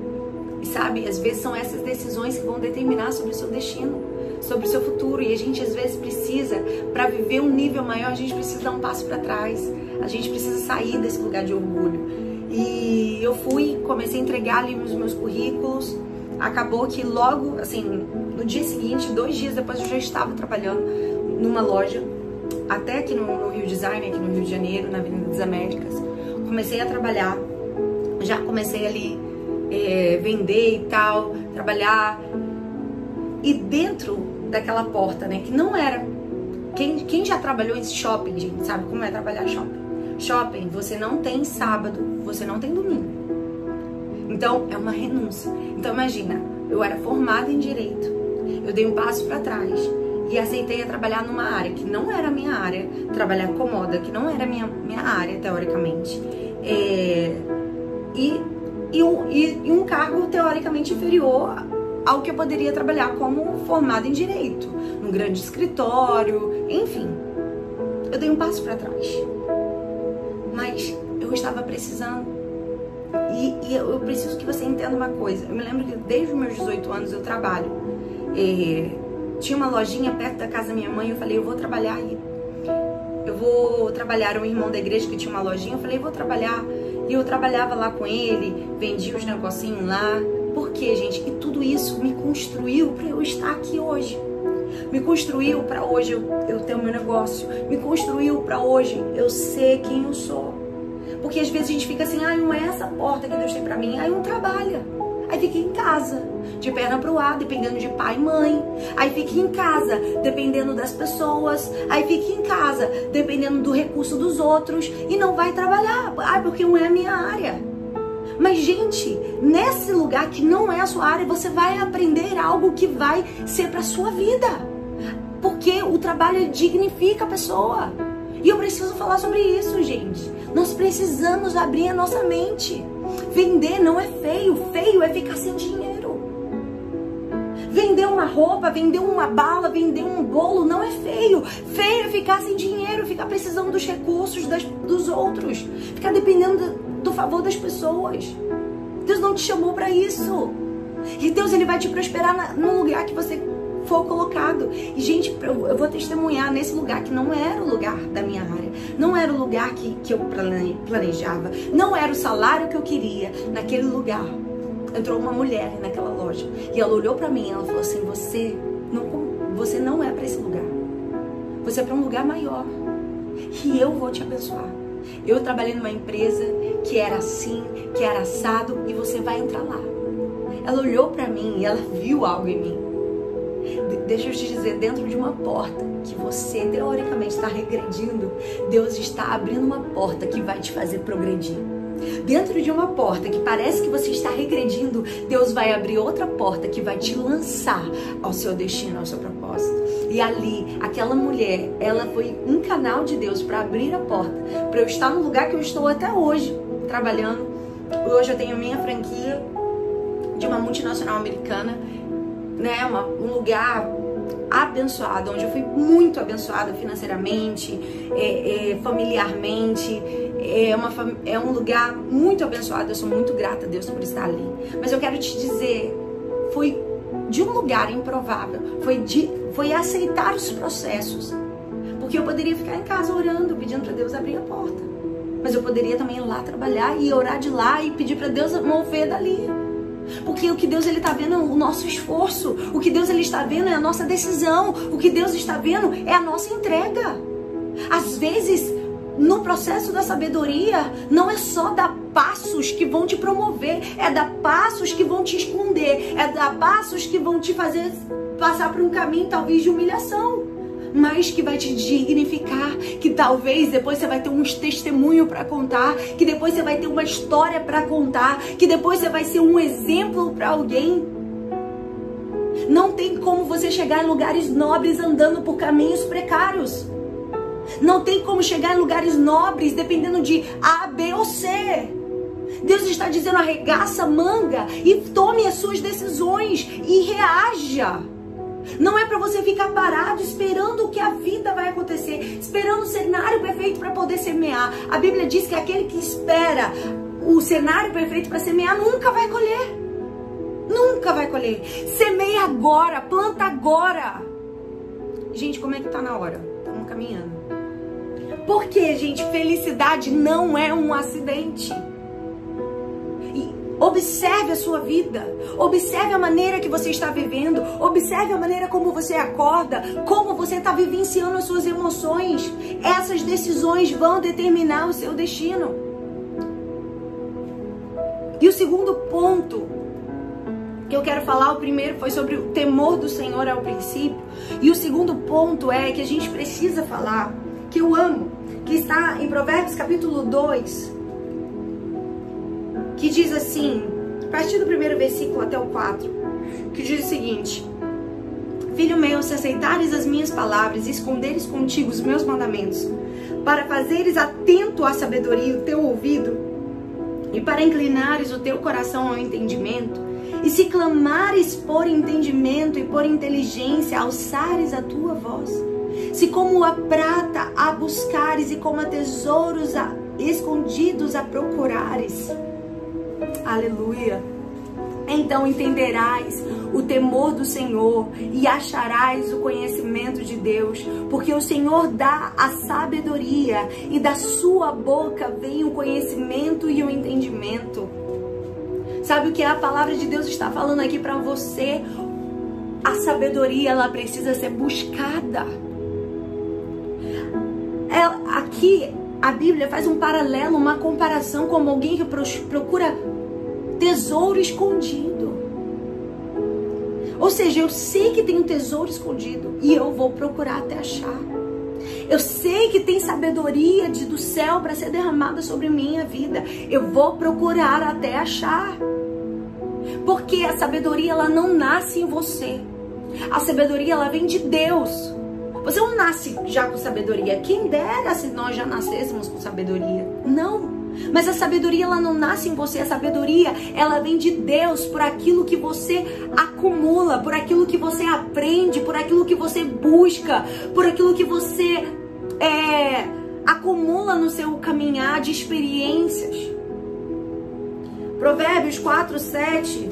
Sabe, às vezes são essas decisões que vão determinar sobre o seu destino, sobre o seu futuro. E a gente às vezes precisa, para viver um nível maior, a gente precisa dar um passo para trás. A gente precisa sair desse lugar de orgulho. E eu fui, comecei a entregar ali os meus currículos. Acabou que logo, assim, no dia seguinte, dois dias depois, eu já estava trabalhando numa loja, até aqui no Rio Design, aqui no Rio de Janeiro, na Avenida das Américas. Comecei a trabalhar, já comecei ali é, vender e tal, trabalhar. E dentro daquela porta, né, que não era. Quem, quem já trabalhou em shopping, gente, sabe como é trabalhar shopping? Shopping, você não tem sábado, você não tem domingo. Então, é uma renúncia. Então, imagina, eu era formada em direito, eu dei um passo para trás e aceitei a trabalhar numa área que não era minha área, trabalhar com moda, que não era minha, minha área, teoricamente. É, e, e, e, cargo teoricamente inferior ao que eu poderia trabalhar como formada em direito, num grande escritório, enfim. Eu dei um passo para trás. Mas eu estava precisando. E, e, eu preciso que você entenda uma coisa. Eu me lembro que desde os meus 18 anos eu trabalho. É, tinha uma lojinha perto da casa da minha mãe. Eu falei, eu vou trabalhar aí. Eu vou trabalhar. Um irmão da igreja que tinha uma lojinha. Eu falei, eu vou trabalhar. E eu trabalhava lá com ele, vendia os negocinhos lá. Por quê, gente? E tudo isso me construiu para eu estar aqui hoje. Me construiu para hoje eu, eu ter o meu negócio. Me construiu para hoje eu ser quem eu sou. Porque às vezes a gente fica assim, ah, não é essa porta que Deus tem para mim. Aí não trabalha. Aí fica em casa, de perna pro ar, dependendo de pai e mãe. Aí fica em casa, dependendo das pessoas. Aí fica em casa, dependendo do recurso dos outros. E não vai trabalhar. Ah, porque não é a minha área. Mas, gente, nesse lugar que não é a sua área, você vai aprender algo que vai ser para sua vida. Porque o trabalho dignifica a pessoa. E eu preciso falar sobre isso, gente. Nós precisamos abrir a nossa mente. Vender não é feio, feio é ficar sem dinheiro. Vender uma roupa, vender uma bala, vender um bolo não é feio. Feio é ficar sem dinheiro, ficar precisando dos recursos das, dos outros, ficar dependendo do, favor das pessoas. Deus não te chamou para isso. E Deus ele vai te prosperar na, no lugar que você for colocado. E, gente, eu vou testemunhar nesse lugar que não era o lugar da minha área, não era o lugar que, que eu planejava, não era o salário que eu queria naquele lugar. entrou uma mulher naquela loja e ela olhou para mim e ela falou assim: "Você não você não é para esse lugar. Você é para um lugar maior. E eu vou te abençoar. Eu trabalhei numa empresa que era assim, que era assado e você vai entrar lá." Ela olhou para mim e ela viu algo em mim. Deixa eu te dizer, dentro de uma porta que você teoricamente está regredindo, Deus está abrindo uma porta que vai te fazer progredir. Dentro de uma porta que parece que você está regredindo, Deus vai abrir outra porta que vai te lançar ao seu destino, ao seu propósito. E ali, aquela mulher, ela foi um canal de Deus para abrir a porta, para eu estar no lugar que eu estou até hoje, trabalhando. Hoje eu tenho minha franquia de uma multinacional americana, né, uma, um lugar abençoado, onde eu fui muito abençoada financeiramente, é, é, familiarmente. É, uma, é um lugar muito abençoado, eu sou muito grata a Deus por estar ali. Mas eu quero te dizer, foi de um lugar improvável, foi, de, foi aceitar os processos. Porque eu poderia ficar em casa orando, pedindo para Deus abrir a porta. Mas eu poderia também ir lá trabalhar e orar de lá e pedir para Deus mover dali. Porque o que Deus ele está vendo é o nosso esforço. O que Deus ele está vendo é a nossa decisão. O que Deus está vendo é a nossa entrega. Às vezes, no processo da sabedoria, não é só dar passos que vão te promover, é dar passos que vão te esconder, é dar passos que vão te fazer passar por um caminho talvez de humilhação mas que vai te dignificar, que talvez depois você vai ter uns testemunho para contar, que depois você vai ter uma história para contar, que depois você vai ser um exemplo para alguém. Não tem como você chegar em lugares nobres andando por caminhos precários. Não tem como chegar em lugares nobres dependendo de A, B ou C. Deus está dizendo arregaça manga e tome as suas decisões e reaja. Não é para você ficar parado esperando o que a vida vai acontecer, esperando o cenário perfeito para poder semear. A Bíblia diz que aquele que espera o cenário perfeito para semear nunca vai colher. Nunca vai colher. Semeia agora, planta agora. Gente, como é que tá na hora? Estamos caminhando. Porque, gente, felicidade não é um acidente. Observe a sua vida. Observe a maneira que você está vivendo. Observe a maneira como você acorda. Como você está vivenciando as suas emoções. Essas decisões vão determinar o seu destino. E o segundo ponto que eu quero falar, o primeiro foi sobre o temor do Senhor ao princípio. E o segundo ponto é que a gente precisa falar, que eu amo, que está em Provérbios capítulo 2, que diz assim, a partir do primeiro versículo até o 4, que diz o seguinte: Filho meu, se aceitares as minhas palavras e esconderes contigo os meus mandamentos, para fazeres atento à sabedoria o teu ouvido, e para inclinares o teu coração ao entendimento, e se clamares por entendimento e por inteligência, alçares a tua voz, se como a prata a buscares e como a tesouros a, escondidos a procurares, Aleluia. Então entenderás o temor do Senhor e acharás o conhecimento de Deus, porque o Senhor dá a sabedoria e da sua boca vem o conhecimento e o entendimento. Sabe o que a palavra de Deus está falando aqui para você? A sabedoria ela precisa ser buscada. É, aqui a Bíblia faz um paralelo, uma comparação como alguém que procura tesouro escondido. Ou seja, eu sei que tem um tesouro escondido e eu vou procurar até achar. Eu sei que tem sabedoria de, do céu para ser derramada sobre minha vida. Eu vou procurar até achar. Porque a sabedoria ela não nasce em você. A sabedoria ela vem de Deus. Você não nasce já com sabedoria. Quem dera se nós já nascêssemos com sabedoria. Não. Mas a sabedoria ela não nasce em você, a sabedoria ela vem de Deus por aquilo que você acumula, por aquilo que você aprende, por aquilo que você busca, por aquilo que você é, acumula no seu caminhar de experiências. Provérbios 4, 7,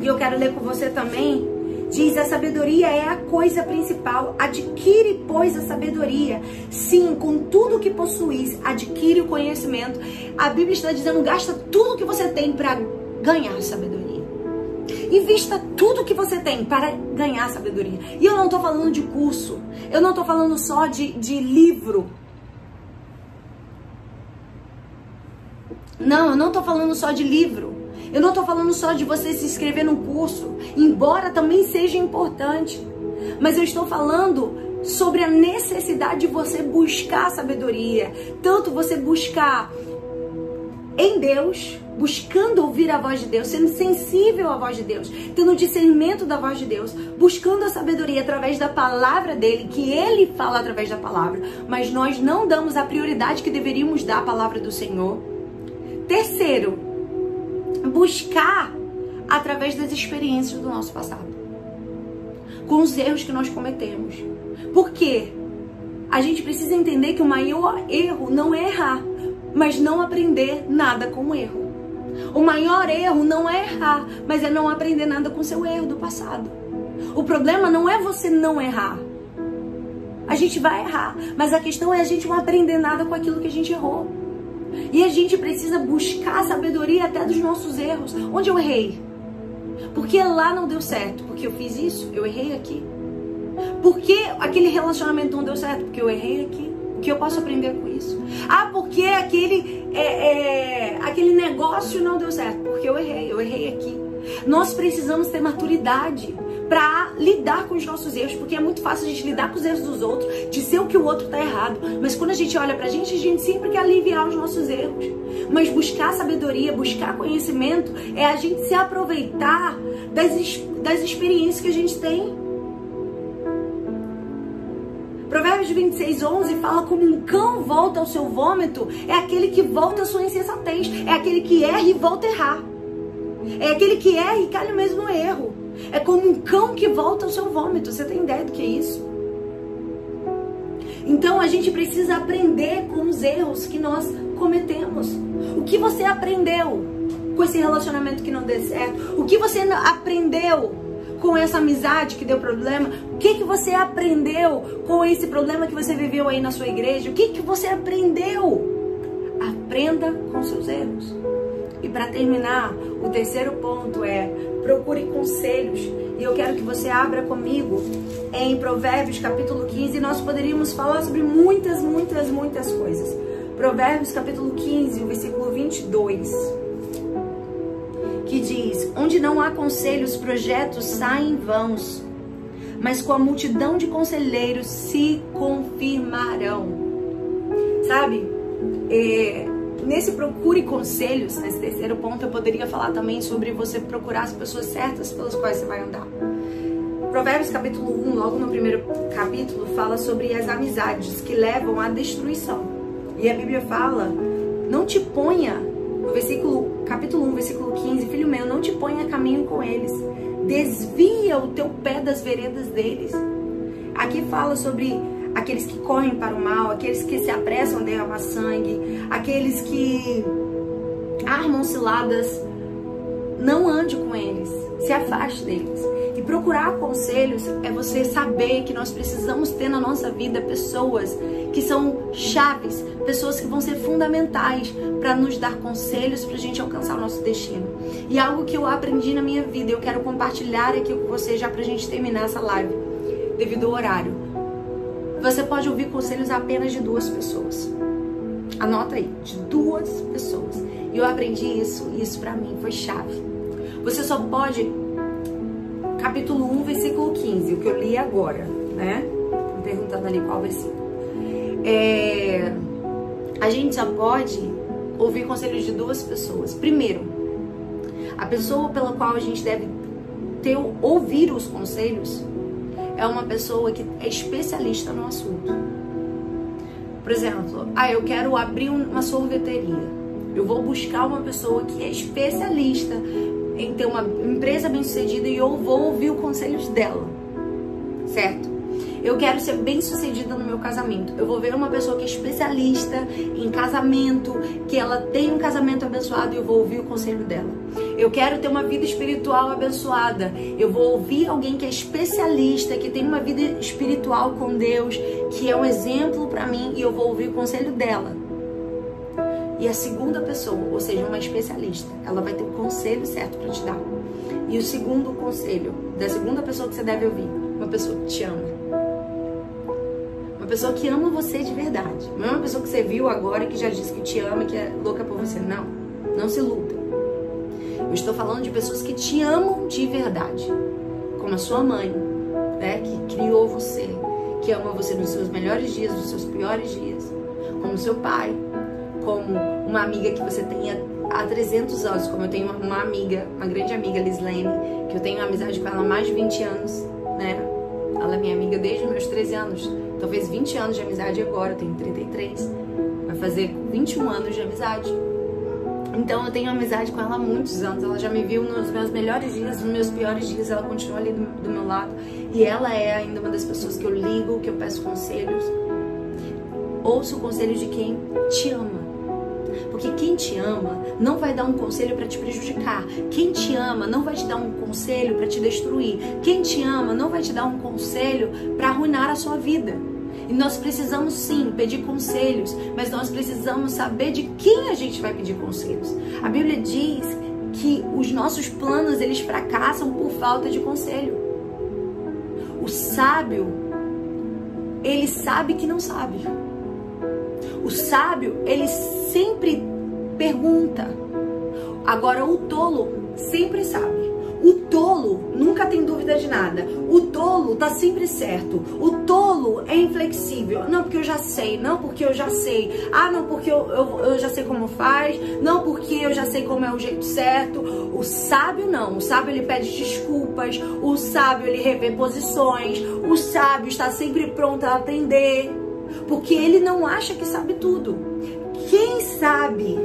e eu quero ler com você também. Diz: a sabedoria é a coisa principal. Adquire, pois, a sabedoria. Sim, com tudo que possuis, adquire o conhecimento. A Bíblia está dizendo: gasta tudo que você tem para ganhar sabedoria. Invista tudo que você tem para ganhar sabedoria. E eu não estou falando de curso. Eu não estou falando só de, de livro. Não, eu não estou falando só de livro. Eu não estou falando só de você se inscrever num curso, embora também seja importante. Mas eu estou falando sobre a necessidade de você buscar sabedoria. Tanto você buscar em Deus, buscando ouvir a voz de Deus, sendo sensível à voz de Deus, tendo discernimento da voz de Deus, buscando a sabedoria através da palavra dele, que ele fala através da palavra, mas nós não damos a prioridade que deveríamos dar à palavra do Senhor. Terceiro, buscar através das experiências do nosso passado, com os erros que nós cometemos. Por quê? A gente precisa entender que o maior erro não é errar, mas não aprender nada com o erro. O maior erro não é errar, mas é não aprender nada com seu erro do passado. O problema não é você não errar. A gente vai errar, mas a questão é a gente não aprender nada com aquilo que a gente errou. E a gente precisa buscar sabedoria até dos nossos erros. Onde eu errei? Porque lá não deu certo? Porque eu fiz isso? Eu errei aqui. Por que aquele relacionamento não deu certo? Porque eu errei aqui. O que eu posso aprender com isso? Ah, porque aquele, é, é, aquele negócio não deu certo? Porque eu errei, eu errei aqui. Nós precisamos ter maturidade para lidar com os nossos erros, porque é muito fácil a gente lidar com os erros dos outros, dizer o que o outro tá errado, mas quando a gente olha pra gente, a gente sempre quer aliviar os nossos erros. Mas buscar sabedoria, buscar conhecimento é a gente se aproveitar das, das experiências que a gente tem. Provérbios 26, 11 fala como um cão volta ao seu vômito, é aquele que volta à sua insensatez, é aquele que erra e volta a errar. É aquele que erra e cai no mesmo erro. É como um cão que volta ao seu vômito. Você tem ideia do que é isso? Então a gente precisa aprender com os erros que nós cometemos. O que você aprendeu com esse relacionamento que não deu certo? O que você aprendeu com essa amizade que deu problema? O que, que você aprendeu com esse problema que você viveu aí na sua igreja? O que, que você aprendeu? Aprenda com seus erros. Para terminar, o terceiro ponto é procure conselhos. E eu quero que você abra comigo em Provérbios capítulo 15. Nós poderíamos falar sobre muitas, muitas, muitas coisas. Provérbios capítulo 15, o versículo 22 que diz: Onde não há conselhos, projetos saem vãos, mas com a multidão de conselheiros se confirmarão. Sabe? É, nesse procure conselhos, nesse terceiro ponto, eu poderia falar também sobre você procurar as pessoas certas pelas quais você vai andar. Provérbios capítulo 1, logo no primeiro capítulo, fala sobre as amizades que levam à destruição. E a Bíblia fala: não te ponha no versículo, capítulo 1, versículo 15, filho meu, não te ponha a caminho com eles. Desvia o teu pé das veredas deles. Aqui fala sobre aqueles que correm para o mal, aqueles que se apressam a derramar sangue, aqueles que armam ciladas. Não ande com eles, se afaste deles. E procurar conselhos é você saber que nós precisamos ter na nossa vida pessoas que são chaves, pessoas que vão ser fundamentais para nos dar conselhos para a gente alcançar o nosso destino. E algo que eu aprendi na minha vida, eu quero compartilhar aqui com você já para a gente terminar essa live, devido ao horário. Você pode ouvir conselhos apenas de duas pessoas. Anota aí, de duas pessoas. E eu aprendi isso, e isso para mim foi chave. Você só pode capítulo 1, versículo 15, o que eu li agora, né? Tô perguntando ali qual versículo. É, a gente só pode ouvir conselhos de duas pessoas. Primeiro, a pessoa pela qual a gente deve ter, ouvir os conselhos é uma pessoa que é especialista no assunto. Por exemplo, ah, eu quero abrir uma sorveteria. Eu vou buscar uma pessoa que é especialista em ter uma empresa bem sucedida e eu vou ouvir os conselhos dela, certo? Eu quero ser bem sucedida no meu casamento. Eu vou ver uma pessoa que é especialista em casamento, que ela tem um casamento abençoado e eu vou ouvir o conselho dela. Eu quero ter uma vida espiritual abençoada. Eu vou ouvir alguém que é especialista, que tem uma vida espiritual com Deus, que é um exemplo para mim e eu vou ouvir o conselho dela. E a segunda pessoa, ou seja, uma especialista, ela vai ter o conselho certo para te dar. E o segundo conselho da segunda pessoa que você deve ouvir, uma pessoa que te ama. Uma pessoa que ama você de verdade. Não é uma pessoa que você viu agora que já disse que te ama, que é louca por você. Não. Não se iluda. Eu estou falando de pessoas que te amam de verdade. Como a sua mãe, né? Que criou você. Que ama você nos seus melhores dias, nos seus piores dias. Como seu pai. Como uma amiga que você tenha há 300 anos, como eu tenho uma amiga, uma grande amiga, Lislene, que eu tenho amizade com ela há mais de 20 anos, né? Ela é minha amiga desde meus 13 anos. Talvez 20 anos de amizade agora, eu tenho 33. Vai fazer 21 anos de amizade. Então eu tenho amizade com ela há muitos anos. Ela já me viu nos meus melhores dias, nos meus piores dias. Ela continua ali do, do meu lado. E ela é ainda uma das pessoas que eu ligo, que eu peço conselhos. Ouço o conselho de quem te ama. Porque quem te ama não vai dar um conselho para te prejudicar. Quem te ama não vai te dar um conselho para te destruir. Quem te ama não vai te dar um conselho para arruinar a sua vida. E nós precisamos sim pedir conselhos, mas nós precisamos saber de quem a gente vai pedir conselhos. A Bíblia diz que os nossos planos eles fracassam por falta de conselho. O sábio, ele sabe que não sabe. O sábio, ele sempre pergunta. Agora, o tolo sempre sabe. O tolo nunca tem dúvida de nada. O tolo tá sempre certo. O tolo é inflexível. Não porque eu já sei, não porque eu já sei. Ah, não porque eu, eu, eu já sei como faz. Não porque eu já sei como é o jeito certo. O sábio não. O sábio ele pede desculpas. O sábio ele revê posições. O sábio está sempre pronto a aprender. Porque ele não acha que sabe tudo. Quem sabe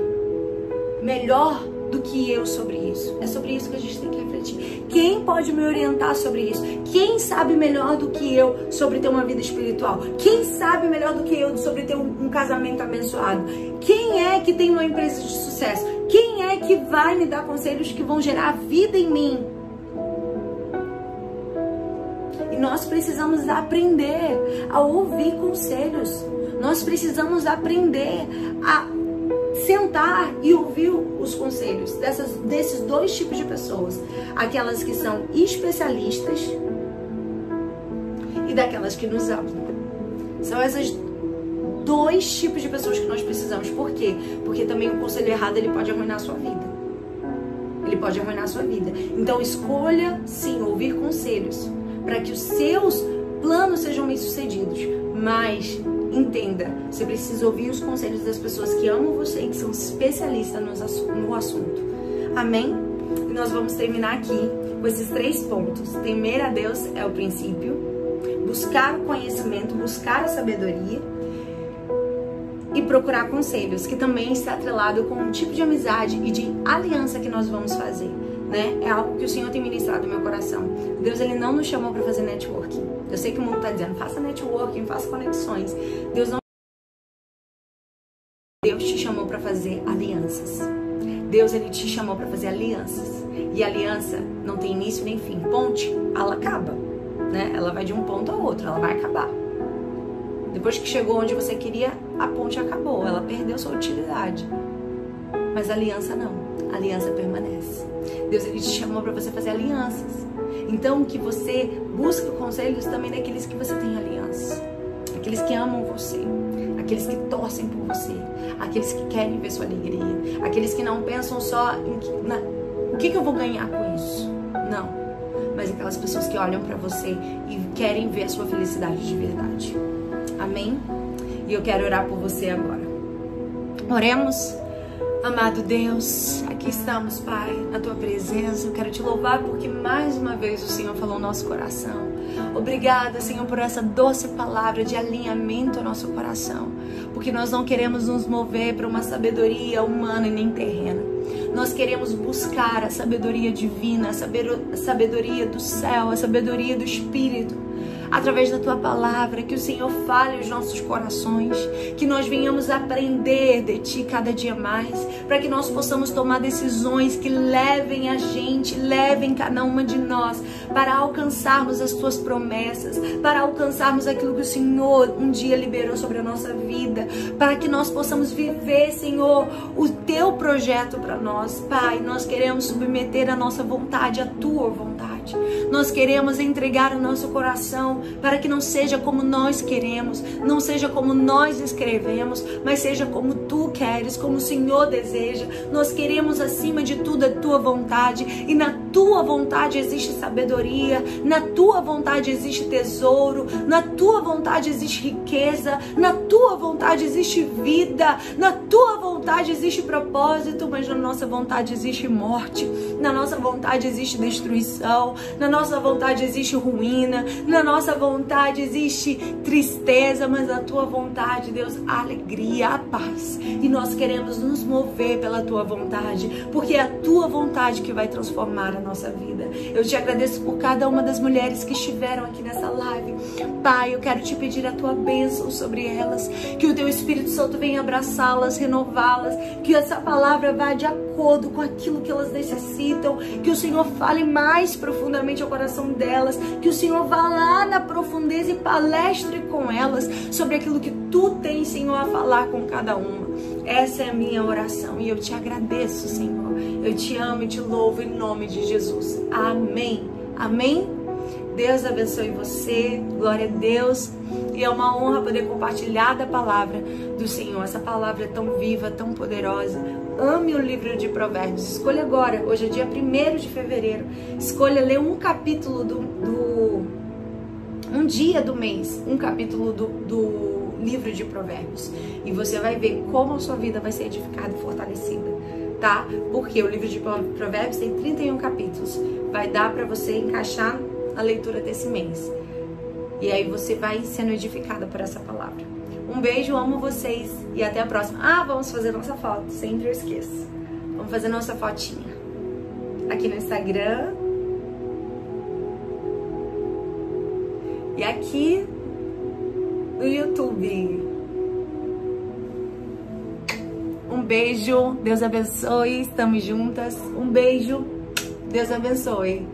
melhor do que eu sobre isso? É sobre isso que a gente tem que refletir. Quem pode me orientar sobre isso? Quem sabe melhor do que eu sobre ter uma vida espiritual? Quem sabe melhor do que eu sobre ter um, casamento abençoado? Quem é que tem uma empresa de sucesso? Quem é que vai me dar conselhos que vão gerar vida em mim? Nós precisamos aprender a ouvir conselhos. Nós precisamos aprender a sentar e ouvir os conselhos dessas, desses dois tipos de pessoas. Aquelas que são especialistas e daquelas que nos amam. São esses dois tipos de pessoas que nós precisamos. Por quê? Porque também o conselho errado ele pode arruinar a sua vida. Ele pode arruinar a sua vida. Então escolha sim ouvir conselhos para que os seus planos sejam bem sucedidos. Mas entenda, você precisa ouvir os conselhos das pessoas que amam você e que são especialistas no assunto. Amém? E nós vamos terminar aqui com esses três pontos. Temer a Deus é o princípio, buscar o conhecimento, buscar a sabedoria e procurar conselhos, que também está atrelado com o tipo de amizade e de aliança que nós vamos fazer. Né? É algo que o Senhor tem ministrado no meu coração. Deus ele não nos chamou para fazer networking. Eu sei que o mundo está dizendo, faça networking, faça conexões. Deus não Deus te chamou para fazer alianças. Deus ele te chamou para fazer alianças. E aliança não tem início nem fim. Ponte, ela acaba, né? Ela vai de um ponto ao outro, ela vai acabar. Depois que chegou onde você queria, a ponte acabou, ela perdeu sua utilidade. Mas aliança não. A aliança permanece. Deus ele te chamou para você fazer alianças. Então que você busque conselhos também daqueles que você tem aliança. Aqueles que amam você, aqueles que torcem por você, aqueles que querem ver sua alegria, aqueles que não pensam só em que, na, o que, que eu vou ganhar com isso. Não, mas aquelas pessoas que olham para você e querem ver a sua felicidade de verdade. Amém? E eu quero orar por você agora. Oremos. Amado Deus, aqui estamos, Pai, na tua presença. Eu quero te louvar porque mais uma vez o Senhor falou no nosso coração. Obrigada, Senhor, por essa doce palavra de alinhamento ao nosso coração, porque nós não queremos nos mover para uma sabedoria humana e nem terrena. Nós queremos buscar a sabedoria divina, a sabedoria do céu, a sabedoria do Espírito através da tua palavra, que o Senhor fale os nossos corações, que nós venhamos aprender de ti cada dia mais, para que nós possamos tomar decisões que levem a gente, levem cada uma de nós para alcançarmos as tuas promessas, para alcançarmos aquilo que o Senhor um dia liberou sobre a nossa vida, para que nós possamos viver, Senhor, o teu projeto para nós. Pai, nós queremos submeter a nossa vontade à tua vontade. Nós queremos entregar o nosso coração para que não seja como nós queremos, não seja como nós escrevemos, mas seja como tu queres, como o Senhor deseja. Nós queremos acima de tudo a tua vontade. E na tua vontade existe sabedoria, na tua vontade existe tesouro, na tua vontade existe riqueza, na tua vontade existe vida, na tua vontade existe propósito, mas na nossa vontade existe morte, na nossa vontade existe destruição, na nossa vontade existe ruína, na nossa vontade existe tristeza, mas na tua vontade, Deus, a alegria, a paz. E nós queremos nos mover pela tua vontade, porque é a tua vontade que vai transformar a nossa vida. Eu te agradeço por cada uma das mulheres que estiveram aqui nessa live. Pai, eu quero te pedir a tua bênção sobre elas, que o teu Espírito Santo venha abraçá-las, renová-las, que essa palavra vá de acordo com aquilo que elas necessitam, que o Senhor fale mais profundamente ao coração delas, que o Senhor vá lá na profundeza e palestre com elas sobre aquilo que tu tens, Senhor, a falar com cada uma. Essa é a minha oração e eu te agradeço, Senhor. Eu te amo e te louvo em nome de Jesus. Amém. Amém. Deus abençoe você. Glória a Deus. E é uma honra poder compartilhar da palavra do Senhor. Essa palavra é tão viva, tão poderosa. Ame o livro de Provérbios. Escolha agora, hoje é dia 1 de fevereiro. Escolha ler um capítulo do, do. um dia do mês, um capítulo do, do livro de Provérbios. E você vai ver como a sua vida vai ser edificada e fortalecida, tá? Porque o livro de Provérbios tem 31 capítulos. Vai dar para você encaixar a leitura desse mês. E aí você vai sendo edificada por essa palavra. Um beijo, amo vocês e até a próxima. Ah, vamos fazer nossa foto, sempre eu esqueço. Vamos fazer nossa fotinha. Aqui no Instagram. E aqui no YouTube. Um beijo, Deus abençoe, estamos juntas. Um beijo, Deus abençoe.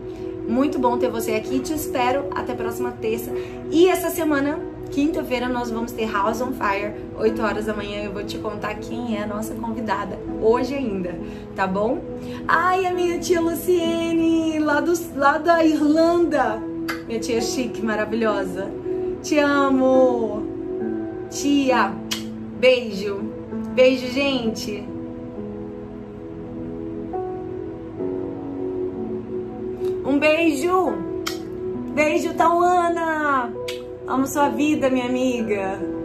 Muito bom ter você aqui, te espero até a próxima terça. E essa semana, quinta-feira, nós vamos ter House on Fire, 8 horas da manhã. Eu vou te contar quem é a nossa convidada, hoje ainda, tá bom? Ai, a minha tia Luciene, lá, do, lá da Irlanda. Minha tia chique, maravilhosa. Te amo. Tia, beijo. Beijo, gente. Um beijo. Beijo, Tauana. Amo sua vida, minha amiga.